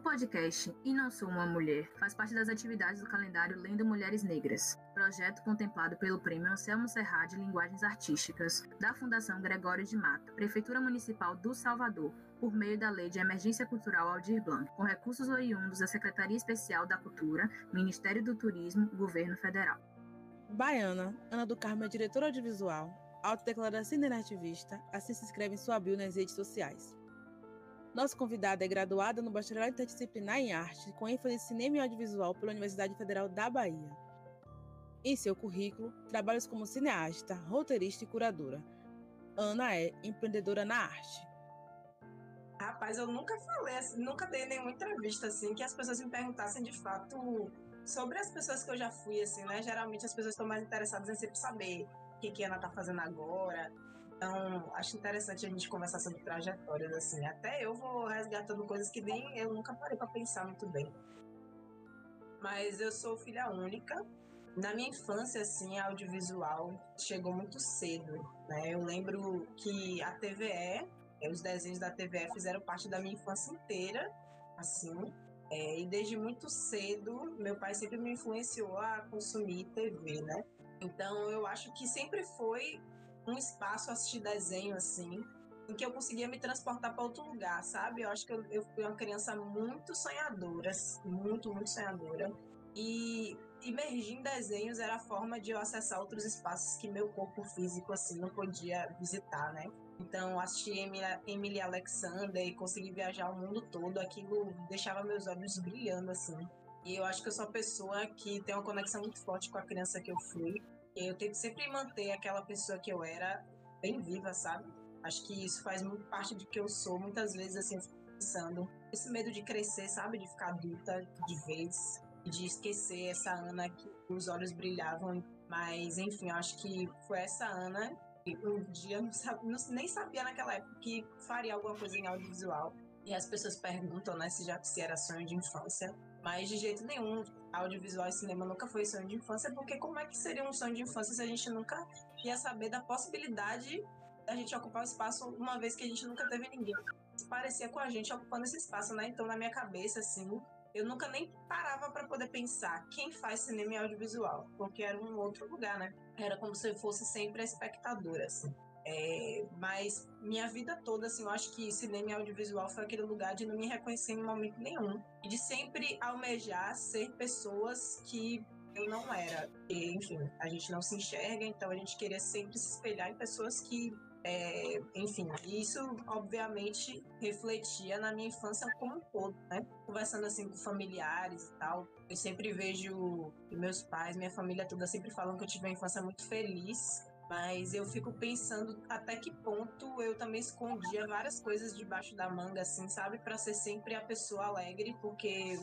O podcast E Não Sou Uma Mulher faz parte das atividades do calendário Lendo Mulheres Negras, projeto contemplado pelo Prêmio Anselmo Serra de Linguagens Artísticas, da Fundação Gregório de Mato, Prefeitura Municipal do Salvador, por meio da Lei de Emergência Cultural Aldir Blanc, com recursos oriundos da Secretaria Especial da Cultura, Ministério do Turismo, Governo Federal. Baiana, Ana do Carmo é diretora audiovisual, autodeclarada cineativista, assim se inscreve em sua bio nas redes sociais. Nossa convidada é graduada no Bacharelado Interdisciplinar em Arte, com ênfase em Cinema e Audiovisual pela Universidade Federal da Bahia. Em seu currículo, trabalhos como cineasta, roteirista e curadora. Ana é empreendedora na arte. Rapaz, eu nunca falei, assim, nunca dei nenhuma entrevista assim que as pessoas me perguntassem de fato sobre as pessoas que eu já fui, assim, né? Geralmente as pessoas estão mais interessadas em sempre saber o que, que a Ana tá fazendo agora, então, acho interessante a gente conversar sobre trajetórias, assim. Até eu vou resgatando coisas que nem eu nunca parei para pensar muito bem. Mas eu sou filha única. Na minha infância, assim, audiovisual chegou muito cedo, né? Eu lembro que a TVE, é, os desenhos da TVE fizeram parte da minha infância inteira, assim. É, e desde muito cedo, meu pai sempre me influenciou a consumir TV, né? Então, eu acho que sempre foi um espaço assistir desenho assim, em que eu conseguia me transportar para outro lugar, sabe? Eu acho que eu, eu fui uma criança muito sonhadora, muito, muito sonhadora. E imergir em desenhos era a forma de eu acessar outros espaços que meu corpo físico assim não podia visitar, né? Então, assistir Emily Alexander e conseguir viajar o mundo todo, aquilo deixava meus olhos brilhando assim. E eu acho que eu sou uma pessoa que tem uma conexão muito forte com a criança que eu fui. Eu tento sempre manter aquela pessoa que eu era bem viva, sabe? Acho que isso faz muito parte de que eu sou. Muitas vezes, assim, pensando, esse medo de crescer, sabe? De ficar adulta de vez, de esquecer essa Ana que os olhos brilhavam. Mas, enfim, acho que foi essa Ana que um dia não, não, nem sabia naquela época que faria alguma coisa em audiovisual. E as pessoas perguntam, né, se já se era sonho de infância. Mas de jeito nenhum, audiovisual e cinema nunca foi sonho de infância, porque como é que seria um sonho de infância se a gente nunca ia saber da possibilidade da gente ocupar o espaço uma vez que a gente nunca teve ninguém parecia com a gente ocupando esse espaço, né? Então, na minha cabeça, assim, eu nunca nem parava para poder pensar quem faz cinema e audiovisual, porque era um outro lugar, né? Era como se eu fosse sempre a espectadora, assim. É, mas minha vida toda, assim, eu acho que cinema e audiovisual foi aquele lugar de não me reconhecer em momento nenhum. E de sempre almejar ser pessoas que eu não era. E, enfim, a gente não se enxerga, então a gente queria sempre se espelhar em pessoas que é, enfim, isso obviamente refletia na minha infância como um todo, né? Conversando assim com familiares e tal, eu sempre vejo meus pais, minha família toda sempre falam que eu tive uma infância muito feliz, mas eu fico pensando até que ponto eu também escondia várias coisas debaixo da manga, assim, sabe? Para ser sempre a pessoa alegre, porque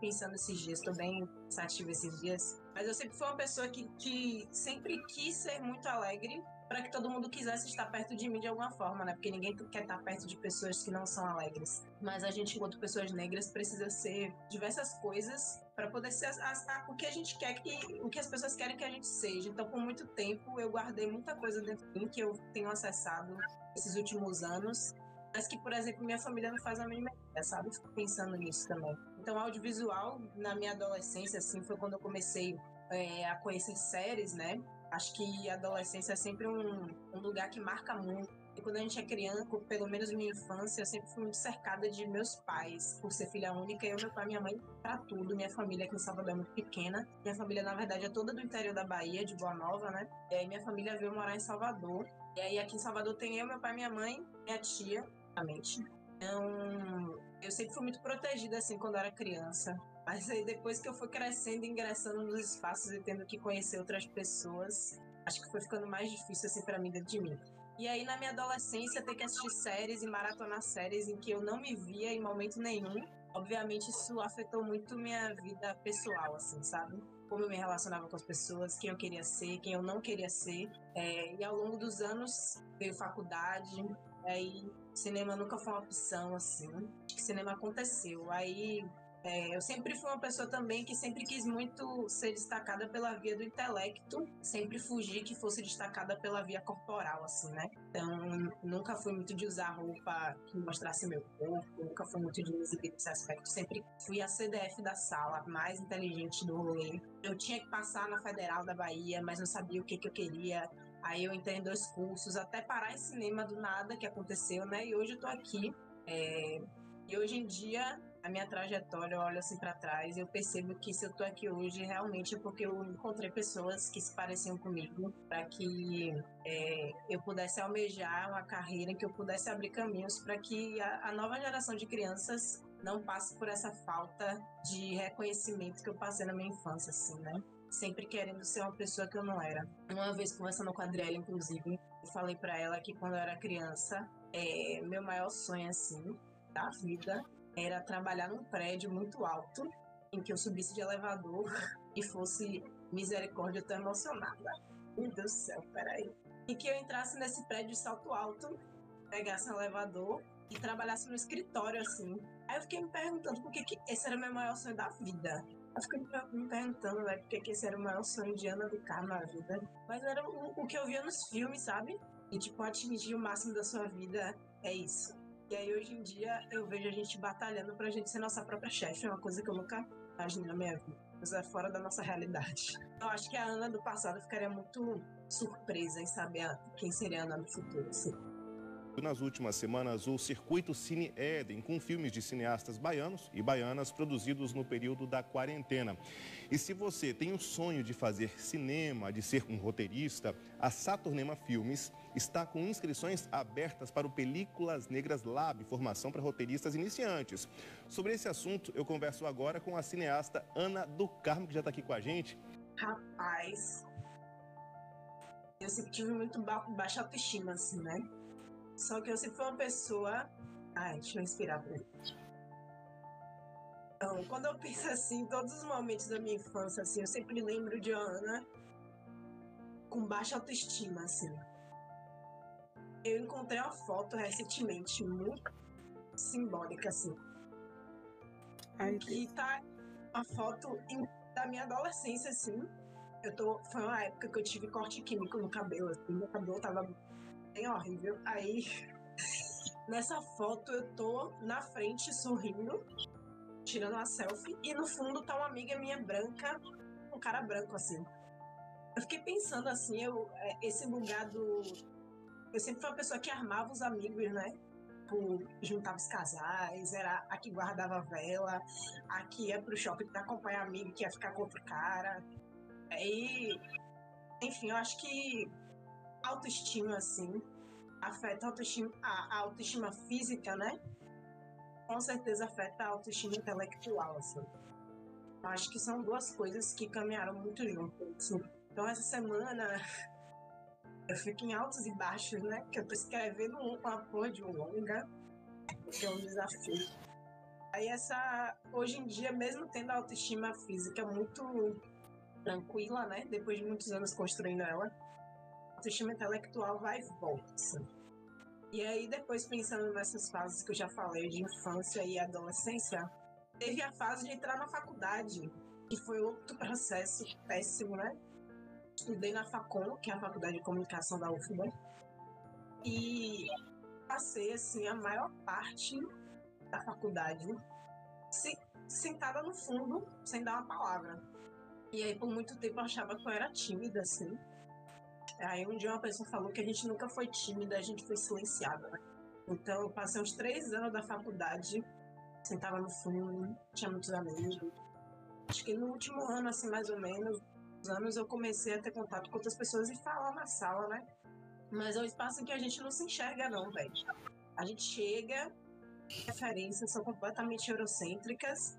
pensando esses dias, estou bem pensativa esses dias. Mas eu sempre fui uma pessoa que, que sempre quis ser muito alegre para que todo mundo quisesse estar perto de mim de alguma forma, né? Porque ninguém quer estar perto de pessoas que não são alegres. Mas a gente, enquanto pessoas negras, precisa ser diversas coisas para poder ser a, a, o que a gente quer que o que as pessoas querem que a gente seja. Então, por muito tempo eu guardei muita coisa dentro de mim que eu tenho acessado esses últimos anos mas que, por exemplo, minha família não faz a mínima ideia, sabe? Fico pensando nisso também. Então, audiovisual, na minha adolescência, assim, foi quando eu comecei é, a conhecer séries, né? Acho que a adolescência é sempre um, um lugar que marca muito. E quando a gente é criança, pelo menos minha infância, eu sempre fui muito cercada de meus pais, por ser filha única. Eu, meu pai minha mãe, para tudo. Minha família aqui em Salvador é muito pequena. Minha família, na verdade, é toda do interior da Bahia, de Boa Nova, né? E aí minha família veio morar em Salvador. E aí aqui em Salvador tem eu, meu pai, minha mãe, minha tia, realmente. Então, eu sempre fui muito protegida, assim, quando era criança. Mas aí depois que eu fui crescendo, ingressando nos espaços e tendo que conhecer outras pessoas, acho que foi ficando mais difícil assim para mim dentro de mim. E aí na minha adolescência ter que assistir séries e maratonar séries em que eu não me via em momento nenhum, obviamente isso afetou muito minha vida pessoal, assim, sabe? Como eu me relacionava com as pessoas, quem eu queria ser, quem eu não queria ser. É, e ao longo dos anos veio faculdade, aí cinema nunca foi uma opção, assim. Acho que cinema aconteceu. Aí É, eu sempre fui uma pessoa também que sempre quis muito ser destacada pela via do intelecto, sempre fugi que fosse destacada pela via corporal, assim, né? Então, nunca fui muito de usar roupa que mostrasse meu corpo, nunca fui muito de me exibir nesse aspecto. Sempre fui a CDF da sala, mais inteligente do rolê. Eu tinha que passar na Federal da Bahia, mas não sabia o que, que eu queria. Aí eu entrei em dois cursos, até parar em cinema do nada que aconteceu, né? E hoje eu tô aqui. É... E hoje em dia a minha trajetória, eu olho assim para trás, eu percebo que se eu tô aqui hoje, realmente é porque eu encontrei pessoas que se pareciam comigo, para que é, eu pudesse almejar uma carreira, que eu pudesse abrir caminhos para que a, a nova geração de crianças não passe por essa falta de reconhecimento que eu passei na minha infância, assim, né? Sempre querendo ser uma pessoa que eu não era. Uma vez conversando com a Adriela, inclusive, eu falei para ela que quando eu era criança, é, meu maior sonho, assim, da vida era trabalhar num prédio muito alto, em que eu subisse de elevador e fosse misericórdia, eu tô emocionada. Meu Deus do céu, peraí. E que eu entrasse nesse prédio de salto alto, pegasse um elevador e trabalhasse no escritório, assim. Aí eu fiquei me perguntando por que, que esse era o meu maior sonho da vida. Eu fiquei me perguntando, né, por que, que esse era o maior sonho de Ana do Carmo na vida. Mas era o, o que eu via nos filmes, sabe? E, tipo, atingir o máximo da sua vida é isso. E aí hoje em dia eu vejo a gente batalhando pra gente ser nossa própria chefe, é uma coisa que eu nunca imaginei na minha vida. Mas é fora da nossa realidade. Eu acho que a Ana do passado ficaria muito surpresa em saber quem seria a Ana do futuro. Assim. Nas últimas semanas, o circuito Cine Éden, com filmes de cineastas baianos e baianas produzidos no período da quarentena. E se você tem o sonho de fazer cinema, de ser um roteirista, a Saturnema Filmes está com inscrições abertas para o Películas Negras Lab, formação para roteiristas iniciantes. Sobre esse assunto, eu converso agora com a cineasta Ana do Carmo, que já está aqui com a gente. Rapaz, eu sempre tive muito ba baixa autoestima, assim, né? Só que eu sempre fui uma pessoa. Ai, deixa eu respirar pra Então, quando eu penso assim, todos os momentos da minha infância, assim, eu sempre lembro de Ana com baixa autoestima, assim. Eu encontrei uma foto recentemente muito simbólica, assim. Ai, e tá uma foto da minha adolescência, assim. Eu tô, foi uma época que eu tive corte químico no cabelo, assim. Meu cabelo tava bem horrível. Aí, nessa foto, eu tô na frente sorrindo, tirando uma selfie, e no fundo tá uma amiga minha branca, um cara branco, assim. Eu fiquei pensando assim, eu, é, esse lugar do, eu sempre fui uma pessoa que armava os amigos, né? Por, juntava os casais, era a que guardava a vela, a que ia pro shopping para acompanhar amigo que ia ficar com outro cara. E, enfim, eu acho que autoestima, assim, afeta a autoestima, a autoestima física, né? Com certeza afeta a autoestima intelectual, assim. Eu acho que são duas coisas que caminharam muito juntas. Assim. Então, essa semana eu fico em altos e baixos, né? Porque eu tô escrevendo uma porra de um longa, que é um desafio. Aí essa, hoje em dia, mesmo tendo a autoestima física muito tranquila, né? Depois de muitos anos construindo ela, a autoestima intelectual vai e volta, assim. E aí, depois pensando nessas fases que eu já falei, de infância e adolescência, teve a fase de entrar na faculdade, que foi outro processo péssimo, né? Estudei na FACOM, que é a Faculdade de Comunicação da UFBA, e passei assim a maior parte da faculdade se, sentada no fundo, sem dar uma palavra. E aí por muito tempo eu achava que eu era tímida assim. Aí um dia uma pessoa falou que a gente nunca foi tímida, a gente foi silenciada. Né? Então eu passei uns três anos da faculdade, sentava no fundo, tinha muitos amigos. Acho que no último ano, assim, mais ou menos, anos eu comecei a ter contato com outras pessoas e falar na sala, né? Mas é um espaço em que a gente não se enxerga, não, velho. A gente chega, referências são completamente eurocêntricas,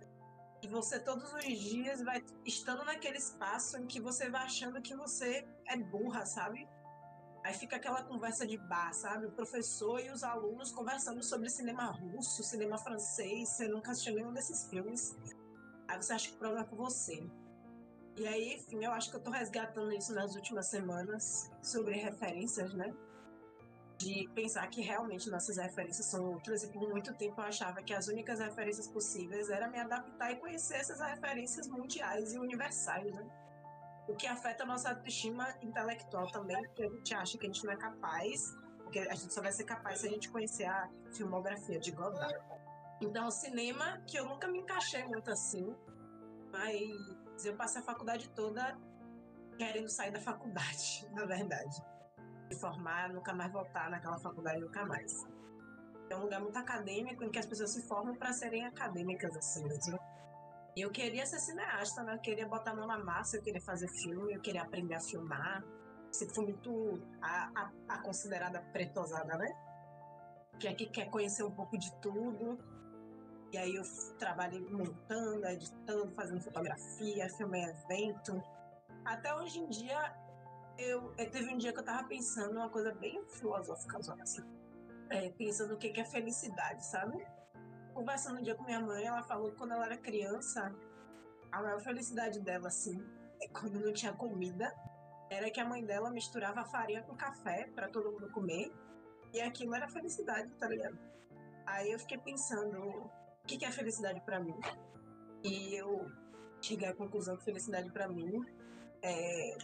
e você todos os dias vai estando naquele espaço em que você vai achando que você é burra, sabe? Aí fica aquela conversa de bar, sabe? O professor e os alunos conversando sobre cinema russo, cinema francês, você nunca assistiu nenhum desses filmes. Aí você acha que o problema é com você. E aí, enfim, eu acho que eu tô resgatando isso nas últimas semanas, sobre referências, né? de pensar que realmente nossas referências são outras e por muito tempo eu achava que as únicas referências possíveis era me adaptar e conhecer essas referências mundiais e universais, né? O que afeta a nossa autoestima intelectual também, porque a gente acha que a gente não é capaz, porque a gente só vai ser capaz se a gente conhecer a filmografia de Godard. Então, o cinema, que eu nunca me encaixei muito assim, mas eu passei a faculdade toda querendo sair da faculdade, na verdade se formar, nunca mais voltar naquela faculdade, nunca mais. É um lugar muito acadêmico em que as pessoas se formam para serem acadêmicas, assim mesmo. E eu queria ser cineasta, né? Eu queria botar a mão na massa, eu queria fazer filme, eu queria aprender a filmar. Sempre fui muito a, a, a considerada pretosada, né? Que é que quer conhecer um pouco de tudo. E aí eu trabalhei montando, editando, fazendo fotografia, filmei evento. Até hoje em dia eu, eu, teve um dia que eu tava pensando uma coisa bem filosófica, assim. É, pensando o que, que é felicidade, sabe? Conversando um dia com minha mãe, ela falou que quando ela era criança, a maior felicidade dela, assim, é quando não tinha comida, era que a mãe dela misturava farinha com café para todo mundo comer, e aquilo era felicidade, tá ligado? Aí eu fiquei pensando, o que, é felicidade para mim? E eu cheguei à conclusão que felicidade para mim é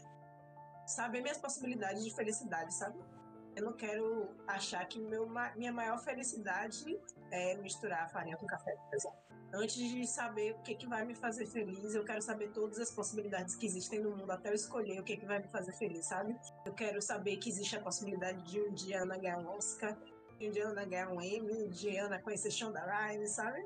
saber minhas possibilidades de felicidade, sabe? Eu não quero achar que meu, minha maior felicidade é misturar farinha com café, por exemplo. Antes de saber o que, que vai me fazer feliz, eu quero saber todas as possibilidades que existem no mundo até eu escolher o que, que vai me fazer feliz, sabe? Eu quero saber que existe a possibilidade de um dia Ana ganhar um Oscar, de um dia Ana ganhar um Emmy, de Ana conhecer Shonda Rhimes, sabe?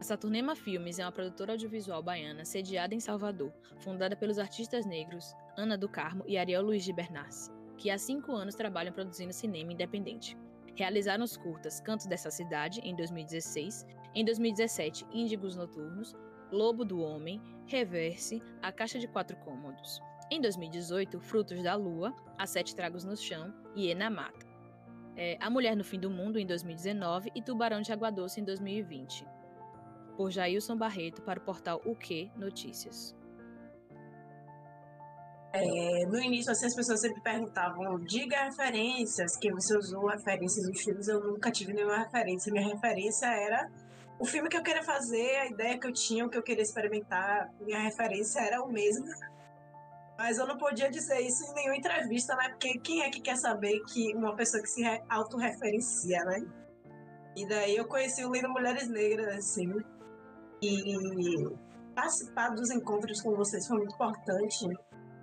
A Saturnema Filmes é uma produtora audiovisual baiana sediada em Salvador, fundada pelos artistas negros Ana do Carmo e Ariel Luiz de Bernassi, que há cinco anos trabalham produzindo cinema independente. Realizaram os curtas Cantos dessa Cidade, em 2016, em 2017 Índigos Noturnos, Lobo do Homem, Reverse, A Caixa de Quatro Cômodos. Em 2018, Frutos da Lua, A Sete Tragos no Chão e Ena Mata. É, a Mulher no Fim do Mundo, em 2019 e Tubarão de Água Doce, em 2020 por Jailson Barreto para o portal O Que Notícias. É, no início, assim, as pessoas sempre perguntavam, diga referências, que você usou referências em filmes, eu nunca tive nenhuma referência. Minha referência era o filme que eu queria fazer, a ideia que eu tinha, o que eu queria experimentar, minha referência era o mesmo. Mas eu não podia dizer isso em nenhuma entrevista, né? Porque quem é que quer saber que uma pessoa que se autorreferencia, né? E daí eu conheci o livro Mulheres Negras, assim, e participar dos encontros com vocês foi muito importante,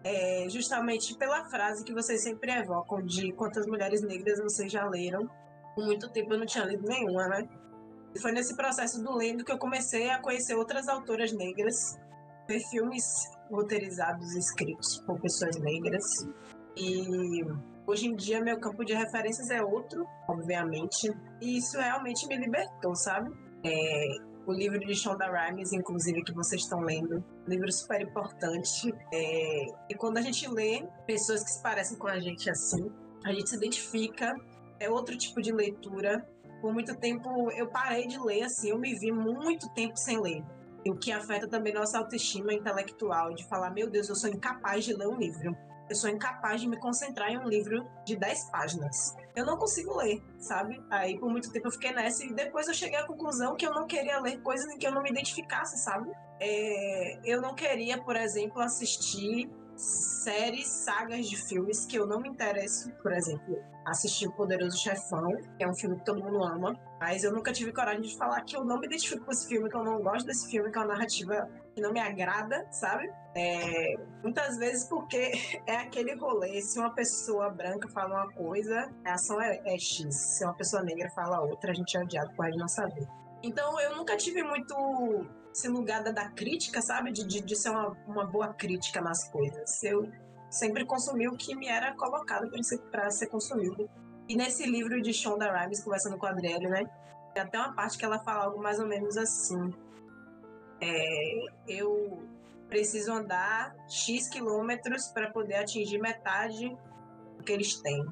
é, justamente pela frase que vocês sempre evocam de quantas mulheres negras vocês já leram. Por muito tempo eu não tinha lido nenhuma, né? E foi nesse processo do lendo que eu comecei a conhecer outras autoras negras, ver filmes roteirizados e escritos por pessoas negras. E hoje em dia meu campo de referências é outro, obviamente. E isso realmente me libertou, sabe? É, o livro de Shonda Rhimes, inclusive, que vocês estão lendo. Um livro super importante. É... E quando a gente lê pessoas que se parecem com a gente assim, a gente se identifica. É outro tipo de leitura. Por muito tempo eu parei de ler assim, eu me vi muito tempo sem ler. O que afeta também nossa autoestima intelectual, de falar, meu Deus, eu sou incapaz de ler um livro eu sou incapaz de me concentrar em um livro de 10 páginas. Eu não consigo ler, sabe? Aí por muito tempo eu fiquei nessa e depois eu cheguei à conclusão que eu não queria ler coisas em que eu não me identificasse, sabe? É, eu não queria, por exemplo, assistir séries, sagas de filmes que eu não me interesso, por exemplo, assistir O Poderoso Chefão, que é um filme que todo mundo ama, mas eu nunca tive coragem de falar que eu não me identifico com esse filme, que eu não gosto desse filme, que é uma narrativa que não me agrada, sabe? É, muitas vezes porque é aquele rolê, se uma pessoa branca fala uma coisa, a ação é, é X, se uma pessoa negra fala outra, a gente é odiado por não saber. Então eu nunca tive muito esse lugar da, da crítica, sabe? De, de, de ser uma, uma boa crítica nas coisas. Eu sempre consumi o que me era colocado para ser, ser consumido. E nesse livro de Shonda Rhimes, conversando com a Adriele, né? Tem até uma parte que ela fala algo mais ou menos assim. É, eu preciso andar X quilômetros para poder atingir metade do que eles têm.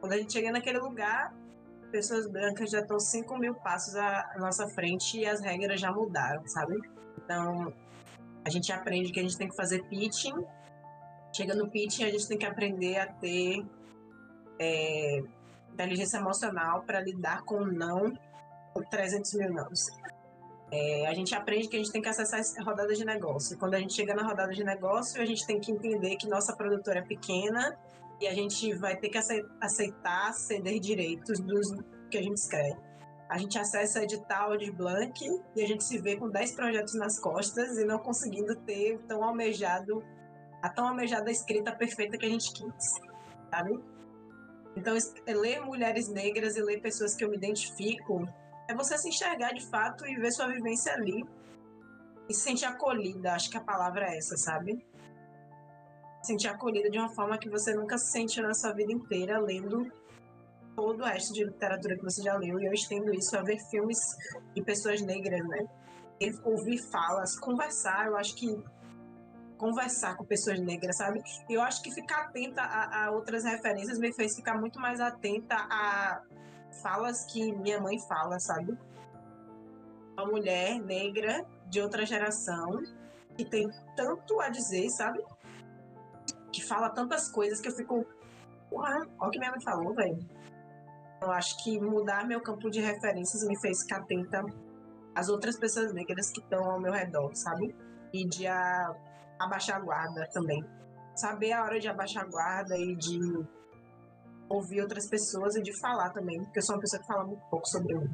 Quando a gente chega naquele lugar, pessoas brancas já estão 5 mil passos à nossa frente e as regras já mudaram, sabe? Então, a gente aprende que a gente tem que fazer pitching. Chega no pitching, a gente tem que aprender a ter é, inteligência emocional para lidar com não, com 300 mil não. É, a gente aprende que a gente tem que acessar a rodada de negócio. Quando a gente chega na rodada de negócio, a gente tem que entender que nossa produtora é pequena e a gente vai ter que aceitar ceder direitos dos que a gente escreve. A gente acessa edital de Blank e a gente se vê com 10 projetos nas costas e não conseguindo ter tão almejado, a tão almejada escrita perfeita que a gente quis, sabe? Então, ler mulheres negras e ler pessoas que eu me identifico é você se enxergar de fato e ver sua vivência ali e se sentir acolhida. Acho que a palavra é essa, sabe? Sentir acolhida de uma forma que você nunca se sente na sua vida inteira lendo todo o resto de literatura que você já leu. E eu estendo isso a ver filmes de pessoas negras, né? E ouvir falas, conversar. Eu acho que conversar com pessoas negras, sabe? E eu acho que ficar atenta a, a, outras referências me fez ficar muito mais atenta a falas que minha mãe fala, sabe? Uma mulher negra de outra geração que tem tanto a dizer, sabe? Que fala tantas coisas que eu fico. Olha o que minha mãe falou, velho. Eu acho que mudar meu campo de referências me fez ficar atenta às outras pessoas negras que estão ao meu redor, sabe? E de a, abaixar a guarda também. Saber a hora de abaixar a guarda e de ouvir outras pessoas e de falar também, porque eu sou uma pessoa que fala muito pouco sobre mim.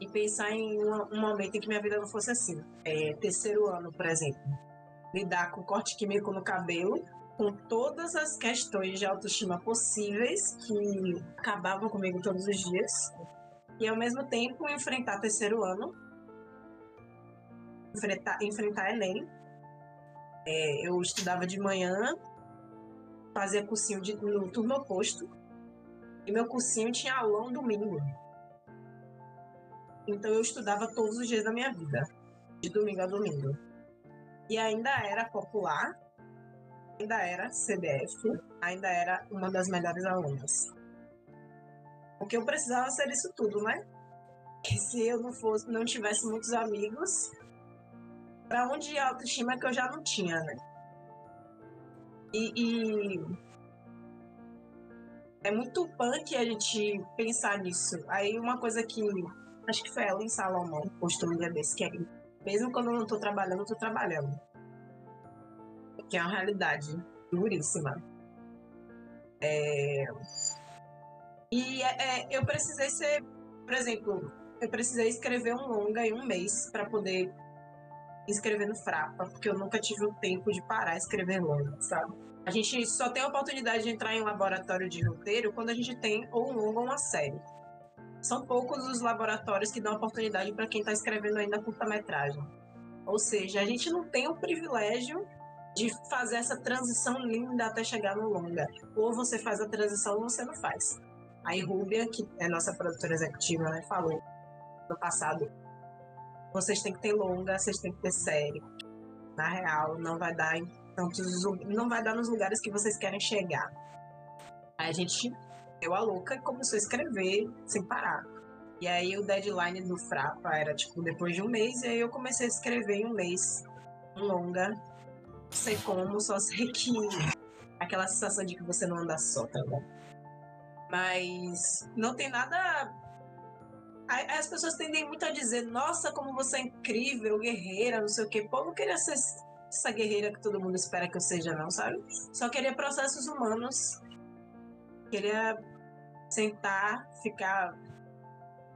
E pensar em um, um momento em que minha vida não fosse assim. É, terceiro ano, por exemplo lidar com corte químico no cabelo, com todas as questões de autoestima possíveis que acabavam comigo todos os dias, e ao mesmo tempo enfrentar terceiro ano, enfrentar, enfrentar Enem. É, eu estudava de manhã, fazia cursinho de, no turno oposto, e meu cursinho tinha aulão domingo. Então eu estudava todos os dias da minha vida, de domingo a domingo e ainda era popular, ainda era CDF, ainda era uma das melhores alunas. O que eu precisava ser isso tudo, né? E se eu não fosse, não tivesse muitos amigos, para onde ir a autoestima que eu já não tinha, né? E, e, é muito punk a gente pensar nisso. Aí uma coisa que acho que foi ela em Salomão postou um dia desse, que é mesmo quando eu não estou trabalhando, eu estou trabalhando. Que é uma realidade duríssima. É... E é, é, eu precisei ser, por exemplo, eu precisei escrever um longa em um mês para poder escrever no Frapa, porque eu nunca tive o tempo de parar escrever longa, sabe? A gente só tem a oportunidade de entrar em um laboratório de roteiro quando a gente tem ou um longa ou uma série. São poucos os laboratórios que dão oportunidade para quem está escrevendo ainda curta-metragem. Ou seja, a gente não tem o privilégio de fazer essa transição linda até chegar no longa. Ou você faz a transição ou você não faz. Aí Rúbia, que é nossa produtora executiva, né, falou no passado: vocês têm que ter longa, vocês têm que ter série. Na real, não vai dar em tantos, não vai dar nos lugares que vocês querem chegar. Aí a gente deu a louca e começou a escrever sem parar. E aí o deadline do Frapa era tipo depois de um mês, e aí eu comecei a escrever em um mês, um longa. Não sei como, só sei que aquela sensação de que você não anda só, tá bom? Mas não tem nada. As pessoas tendem muito a dizer, nossa, como você é incrível, guerreira, não sei o quê. Pô, não queria ser essa guerreira que todo mundo espera que eu seja, não, sabe? Só queria processos humanos Queria sentar, ficar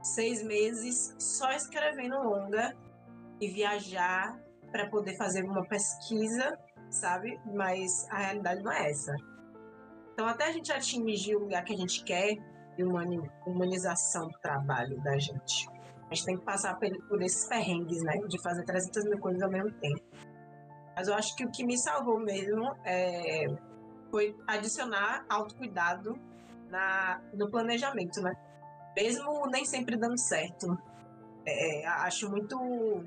seis meses só escrevendo longa e viajar para poder fazer uma pesquisa, sabe? Mas a realidade não é essa. Então, até a gente atingir o lugar que a gente quer, de humanização do trabalho da gente, a gente tem que passar por esses perrengues, né? De fazer 300 mil coisas ao mesmo tempo. Mas eu acho que o que me salvou mesmo é foi adicionar autocuidado na, no planejamento, né? Mesmo nem sempre dando certo. É, acho muito.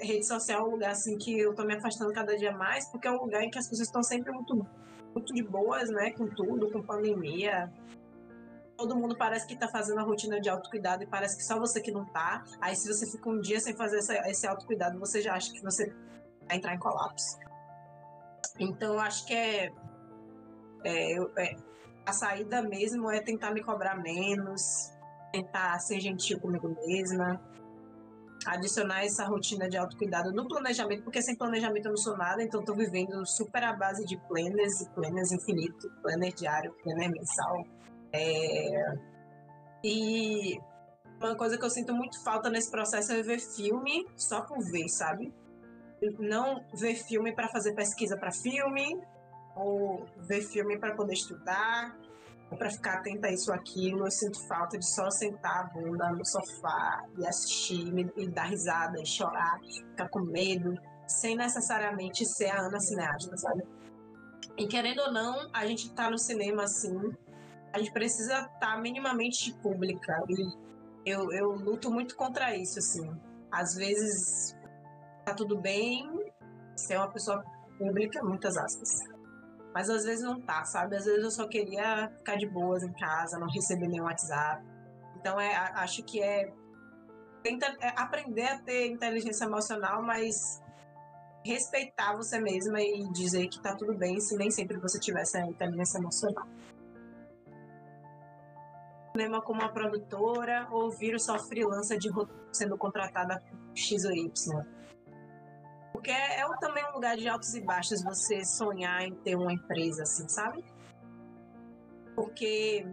Rede social é um lugar assim que eu tô me afastando cada dia mais, porque é um lugar em que as pessoas estão sempre muito, muito de boas, né? Com tudo, com pandemia. Todo mundo parece que tá fazendo a rotina de autocuidado e parece que só você que não tá. Aí se você fica um dia sem fazer essa, esse autocuidado, você já acha que você vai entrar em colapso. Então acho que é é, eu, é, a saída mesmo é tentar me cobrar menos, tentar ser gentil comigo mesma, adicionar essa rotina de autocuidado no planejamento, porque sem planejamento eu não sou nada, então estou vivendo super à base de planners, planners infinito, planner diário, planner mensal. É... E uma coisa que eu sinto muito falta nesse processo é ver filme só por ver, sabe? Não ver filme para fazer pesquisa para filme, ou ver filme para poder estudar, ou para ficar atenta a isso aquilo. Eu sinto falta de só sentar a bunda no sofá e assistir, e dar risada, e chorar, ficar com medo, sem necessariamente ser a Ana cineasta, sabe? E querendo ou não, a gente tá no cinema assim, a gente precisa estar tá minimamente pública. E eu, eu luto muito contra isso, assim. Às vezes tá tudo bem ser uma pessoa pública, muitas aspas. Mas às vezes não tá, sabe? Às vezes eu só queria ficar de boas em casa, não receber nenhum WhatsApp. Então é, acho que é, tenta, é aprender a ter inteligência emocional, mas respeitar você mesma e dizer que tá tudo bem se nem sempre você tiver essa inteligência emocional cinema como uma produtora ou vir só freelancer de sendo contratada X ou Y. Porque é, é também um lugar de altos e baixos você sonhar em ter uma empresa assim, sabe? Porque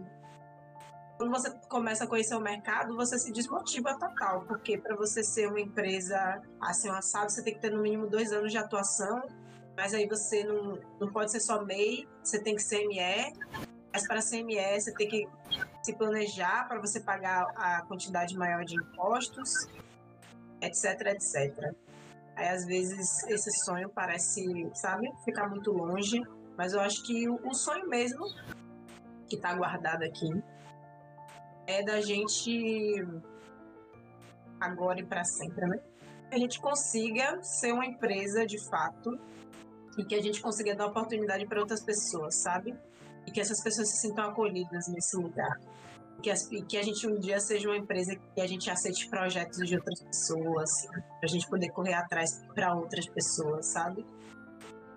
quando você começa a conhecer o mercado, você se desmotiva total, porque para você ser uma empresa assim, assado, você tem que ter no mínimo dois anos de atuação, mas aí você não, não pode ser só MEI, você tem que ser ME, mas para ser ME você tem que se planejar para você pagar a quantidade maior de impostos, etc, etc. Aí às vezes esse sonho parece, sabe, ficar muito longe, mas eu acho que o, sonho mesmo que está guardado aqui é da gente agora e para sempre, né? Que a gente consiga ser uma empresa de fato e que a gente consiga dar oportunidade para outras pessoas, sabe? e que essas pessoas se sintam acolhidas nesse lugar. Que, as, que a gente um dia seja uma empresa que a gente aceite projetos de outras pessoas, para a gente poder correr atrás para outras pessoas, sabe?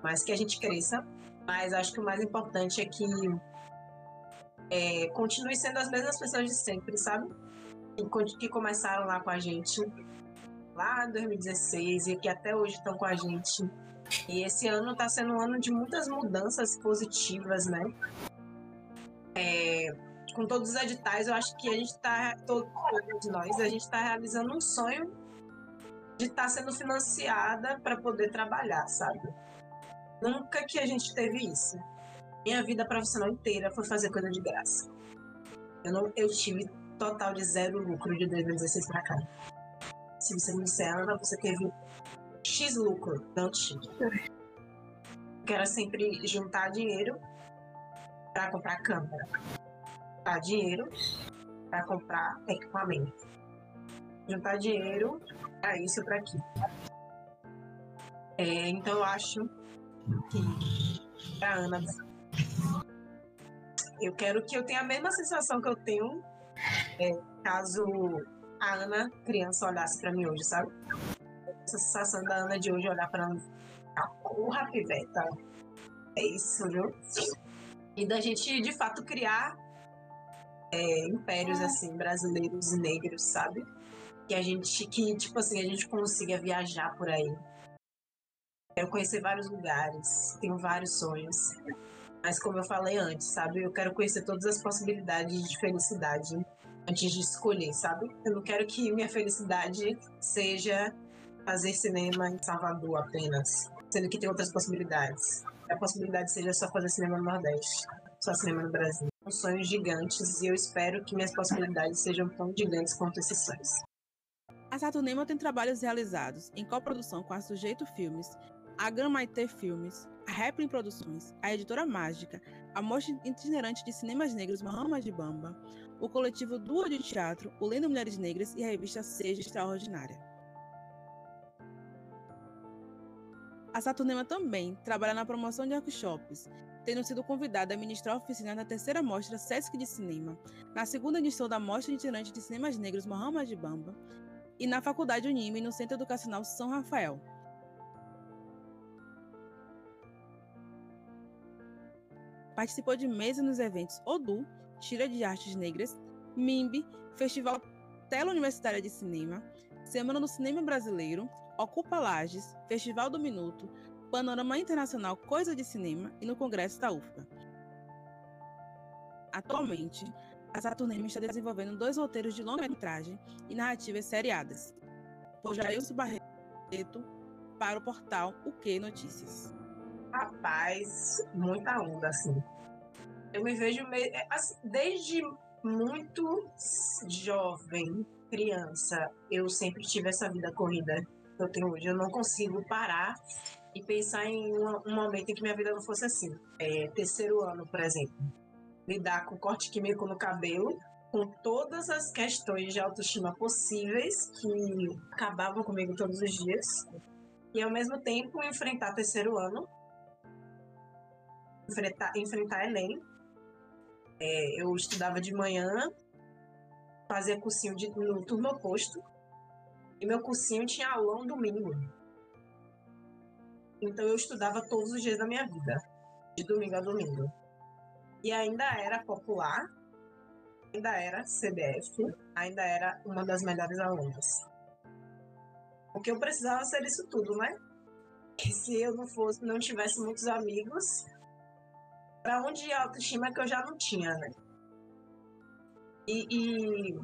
Mas que a gente cresça. Mas acho que o mais importante é que é, continue sendo as mesmas pessoas de sempre, sabe? Que, que começaram lá com a gente lá em 2016 e que até hoje estão com a gente e esse ano está sendo um ano de muitas mudanças positivas, né? É, com todos os editais, eu acho que a gente está, todos nós, a gente está realizando um sonho de estar tá sendo financiada para poder trabalhar, sabe? Nunca que a gente teve isso. Minha vida profissional inteira foi fazer coisa de graça. Eu, não, eu tive total de zero lucro de 2016 para cá. Se você me disser, Ana, você teve X lucro, não tive. Quero sempre juntar dinheiro para comprar câmera, juntar dinheiro para comprar equipamento, juntar dinheiro para isso para aqui. É, então eu acho que para Ana, eu quero que eu tenha a mesma sensação que eu tenho é, caso a Ana criança olhasse para mim hoje, sabe? essa sensação da Ana de hoje olhar pra Ana. Ah, porra, piveta. É isso, viu? E da gente, de fato, criar é, impérios, é. assim, brasileiros e negros, sabe? Que a gente, que, tipo assim, a gente consiga viajar por aí. Quero conhecer vários lugares, tenho vários sonhos. Mas como eu falei antes, sabe? Eu quero conhecer todas as possibilidades de felicidade antes de escolher, sabe? Eu não quero que minha felicidade seja fazer cinema em Salvador apenas, sendo que tem outras possibilidades. A possibilidade seja só fazer cinema no Nordeste, só cinema no Brasil. São sonhos gigantes e eu espero que minhas possibilidades sejam tão gigantes quanto esses sonhos. A Saturnema tem trabalhos realizados em coprodução com a Sujeito Filmes, a Gramaité Filmes, a Replin Produções, a Editora Mágica, a Mostra Itinerante de Cinemas Negros Mahama de Bamba, o coletivo Duo de Teatro, o Lendo Mulheres Negras e a revista Seja Extraordinária. A Saturnema também trabalha na promoção de workshops, tendo sido convidada a ministrar a oficina na terceira mostra Sesc de Cinema, na segunda edição da Mostra Itinerante de Cinemas Negros Mohamed Bamba e na Faculdade Unime no Centro Educacional São Rafael. Participou de mesas nos eventos ODU, Tira de Artes Negras, MIMB, Festival Tela Universitária de Cinema, Semana do Cinema Brasileiro, Ocupa Lages, Festival do Minuto, Panorama Internacional Coisa de Cinema e no Congresso da UFPA. Atualmente, a Saturnema está desenvolvendo dois roteiros de longa-metragem e narrativas seriadas, por Jailson Barreto para o portal O Que Notícias. Rapaz, muita onda, assim. Eu me vejo meio, assim, desde muito jovem, criança, eu sempre tive essa vida corrida que eu tenho hoje. Eu não consigo parar e pensar em um, um momento em que minha vida não fosse assim. É, terceiro ano, por exemplo. Lidar com corte químico no cabelo, com todas as questões de autoestima possíveis que acabavam comigo todos os dias. E ao mesmo tempo enfrentar terceiro ano, enfrentar, enfrentar Enem. É, eu estudava de manhã, fazia cursinho de, no turno oposto, e meu cursinho tinha aula um domingo. Então eu estudava todos os dias da minha vida, de domingo a domingo. E ainda era popular, ainda era CDF, ainda era uma das melhores alunas. Porque eu precisava ser isso tudo, né? E se eu não fosse, não tivesse muitos amigos, para onde ir a autoestima que eu já não tinha, né? E, e,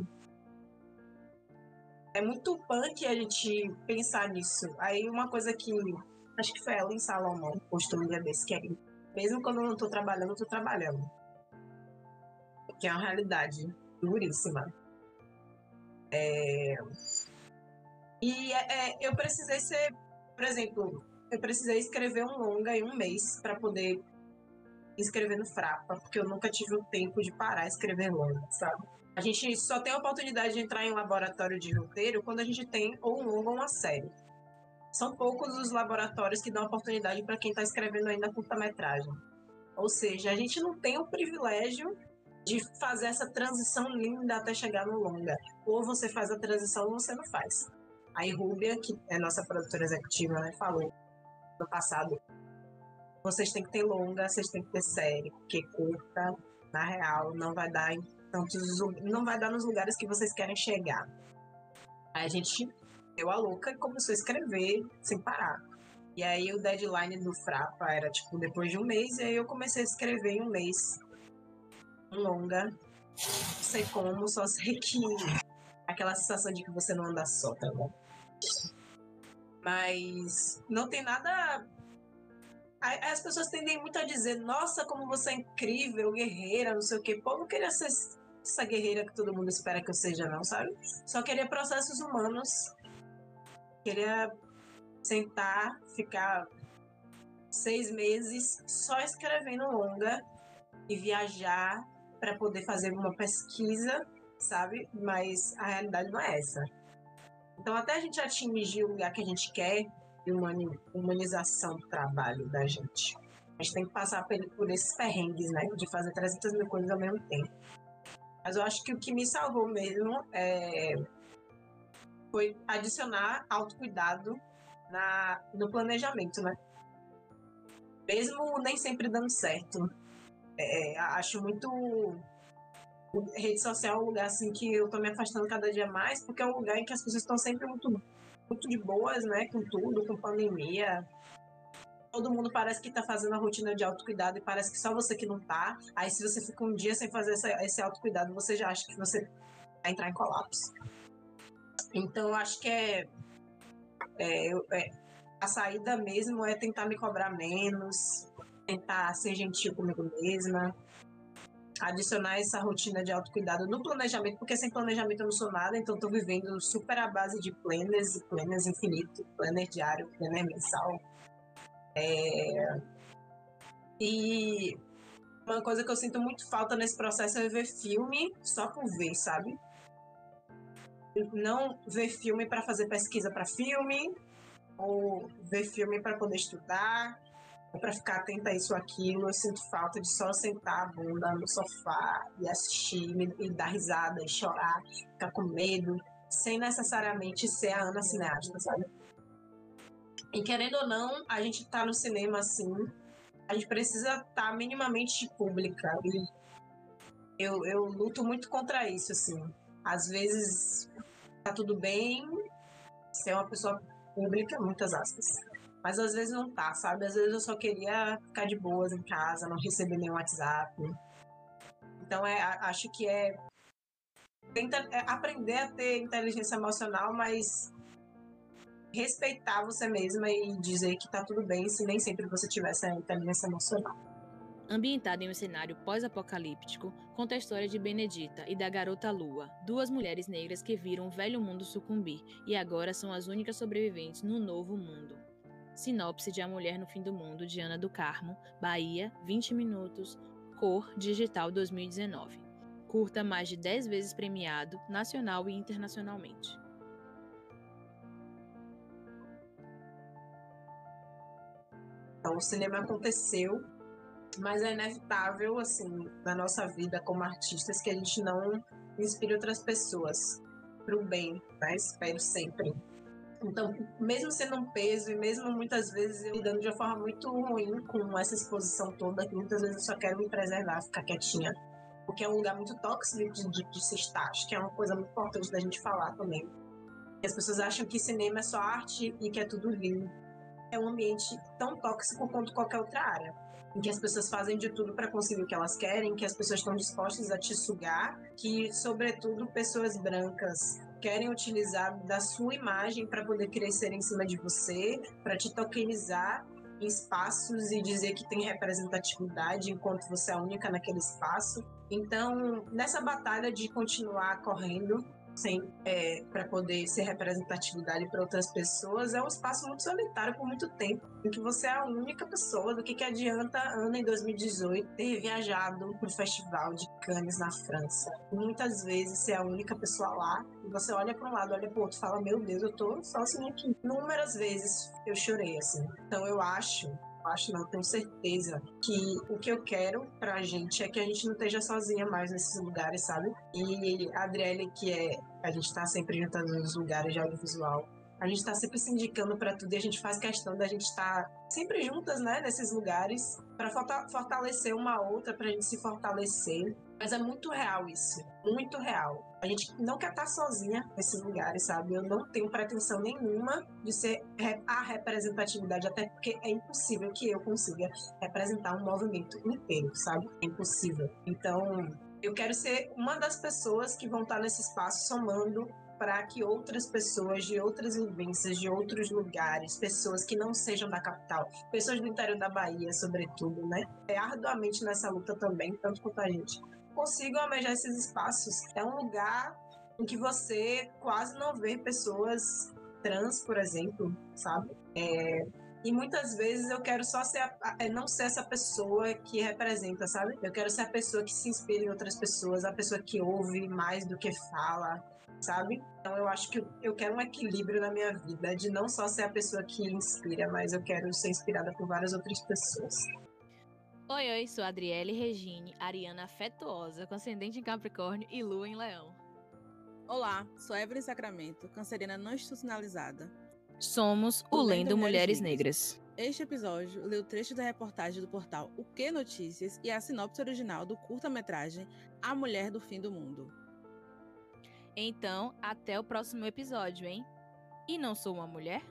é muito punk a gente pensar nisso. Aí uma coisa que acho que foi ela em Salomão postou um dia desse, que é mesmo quando eu não tô trabalhando, eu tô trabalhando. Que é uma realidade duríssima. É... E é, é, eu precisei ser, por exemplo, eu precisei escrever um longa em um mês para poder escrever no Frapa, porque eu nunca tive o tempo de parar a escrever longa, sabe? A gente só tem a oportunidade de entrar em um laboratório de roteiro quando a gente tem ou um longa ou uma série. São poucos os laboratórios que dão oportunidade para quem está escrevendo ainda curta-metragem. Ou seja, a gente não tem o privilégio de fazer essa transição linda até chegar no longa. Ou você faz a transição ou você não faz. Aí Rúbia, que é nossa produtora executiva, né, falou no passado vocês têm que ter longa, vocês têm que ter série, porque curta, na real, não vai dar em tantos, não vai dar nos lugares que vocês querem chegar. A gente deu a louca e começou a escrever sem parar. E aí o deadline do Frapa era tipo depois de um mês, e aí eu comecei a escrever em um mês. Um longa. Não sei como, só sei que aquela sensação de que você não anda só, tá bom? Mas não tem nada as pessoas tendem muito a dizer, nossa, como você é incrível, guerreira, não sei o quê. Pô, eu não queria ser essa guerreira que todo mundo espera que eu seja, não, sabe? Só queria processos humanos. Queria sentar, ficar seis meses só escrevendo longa e viajar para poder fazer uma pesquisa, sabe? Mas a realidade não é essa. Então, até a gente atingir o lugar que a gente quer, e humanização do trabalho da gente. A gente tem que passar por esses perrengues, né? De fazer 300 mil coisas ao mesmo tempo. Mas eu acho que o que me salvou mesmo é... foi adicionar autocuidado na, no planejamento, né? Mesmo nem sempre dando certo. É, acho muito rede social é um lugar assim que eu tô me afastando cada dia mais, porque é um lugar em que as pessoas estão sempre muito muito de boas, né? Com tudo, com pandemia. Todo mundo parece que tá fazendo a rotina de autocuidado e parece que só você que não tá. Aí se você fica um dia sem fazer essa, esse autocuidado, você já acha que você vai entrar em colapso. Então acho que é, é, é a saída mesmo é tentar me cobrar menos, tentar ser gentil comigo mesma, adicionar essa rotina de autocuidado no planejamento, porque sem planejamento eu não sou nada, então estou vivendo super à base de planners e planners infinito, planner diário, planner mensal. É... E uma coisa que eu sinto muito falta nesse processo é ver filme só por ver, sabe? Não ver filme para fazer pesquisa para filme, ou ver filme para poder estudar, para ficar atenta a isso ou aquilo. Eu sinto falta de só sentar a bunda no sofá e assistir, e dar risada, e chorar, ficar com medo, sem necessariamente ser a Ana cineasta, sabe? E querendo ou não, a gente tá no cinema assim, a gente precisa estar tá minimamente pública. E eu, eu luto muito contra isso, assim. Às vezes tá tudo bem ser uma pessoa pública, muitas aspas. Mas às vezes não tá, sabe? Às vezes eu só queria ficar de boas em casa, não receber nenhum WhatsApp. Então é, acho que é, tenta, é aprender a ter inteligência emocional, mas respeitar você mesma e dizer que tá tudo bem se nem sempre você tiver essa inteligência emocional. Ambientada em um cenário pós-apocalíptico, conta a história de Benedita e da garota Lua, duas mulheres negras que viram o velho mundo sucumbir e agora são as únicas sobreviventes no novo mundo. Sinopse de A Mulher no Fim do Mundo, de Ana do Carmo, Bahia, 20 minutos, Cor Digital 2019. Curta mais de 10 vezes premiado, nacional e internacionalmente. Então, o cinema aconteceu mas é inevitável, assim, na nossa vida como artistas, que a gente não inspire outras pessoas para o bem, né? Espero sempre. Então, mesmo sendo um peso e mesmo muitas vezes eu lidando de uma forma muito ruim com essa exposição toda, que muitas vezes eu só quero me preservar, ficar quietinha, porque é um lugar muito tóxico de, de, de se estar. Acho que é uma coisa muito importante da gente falar também. As pessoas acham que cinema é só arte e que é tudo lindo. É um ambiente tão tóxico quanto qualquer outra área em que as pessoas fazem de tudo para conseguir o que elas querem, que as pessoas estão dispostas a te sugar, que, sobretudo, pessoas brancas querem utilizar da sua imagem para poder crescer em cima de você, para te tokenizar em espaços e dizer que tem representatividade enquanto você é única naquele espaço. Então, nessa batalha de continuar correndo, sem é, para poder ser representatividade para outras pessoas é um espaço muito solitário por muito tempo, em que você é a única pessoa. Do que, que adianta Ana em 2018 ter viajado para o festival de Cannes na França? Muitas vezes ser a única pessoa lá e você olha para um lado, olha para o outro, fala meu Deus, eu tô sozinha aqui. Inúmeras vezes eu chorei assim. Então eu acho acho, não, tenho certeza que o que eu quero pra gente é que a gente não esteja sozinha mais nesses lugares, sabe? E a Adriele, que é, a gente tá sempre juntando nos lugares de audiovisual, a gente tá sempre se indicando para tudo e a gente faz questão da gente estar tá sempre juntas, né, nesses lugares, para fortalecer uma outra, pra gente se fortalecer. Mas é muito real isso, muito real. A gente não quer estar sozinha nesses lugares, sabe? Eu não tenho pretensão nenhuma de ser a representatividade, até porque é impossível que eu consiga representar um movimento inteiro, sabe? É impossível. Então, eu quero ser uma das pessoas que vão estar nesse espaço somando para que outras pessoas de outras vivências, de outros lugares, pessoas que não sejam da capital, pessoas do interior da Bahia, sobretudo, né? É arduamente nessa luta também, tanto quanto a gente consigam almejar esses espaços. É um lugar em que você quase não vê pessoas trans, por exemplo, sabe? É, e muitas vezes eu quero só ser a, é, não ser essa pessoa que representa, sabe? Eu quero ser a pessoa que se inspira em outras pessoas, a pessoa que ouve mais do que fala, sabe? Então eu acho que eu quero um equilíbrio na minha vida, de não só ser a pessoa que inspira, mas eu quero ser inspirada por várias outras pessoas. Oi, oi, sou Adriele Regine, ariana afetuosa, com ascendente em Capricórnio e lua em Leão. Olá, sou Evelyn Sacramento, canceriana não institucionalizada. Somos o, o Lendo, Lendo Mulheres, Mulheres Negras. Este episódio leu trecho da reportagem do portal O Que Notícias e a sinopse original do curta-metragem A Mulher do Fim do Mundo. Então, até o próximo episódio, hein? E não sou uma mulher?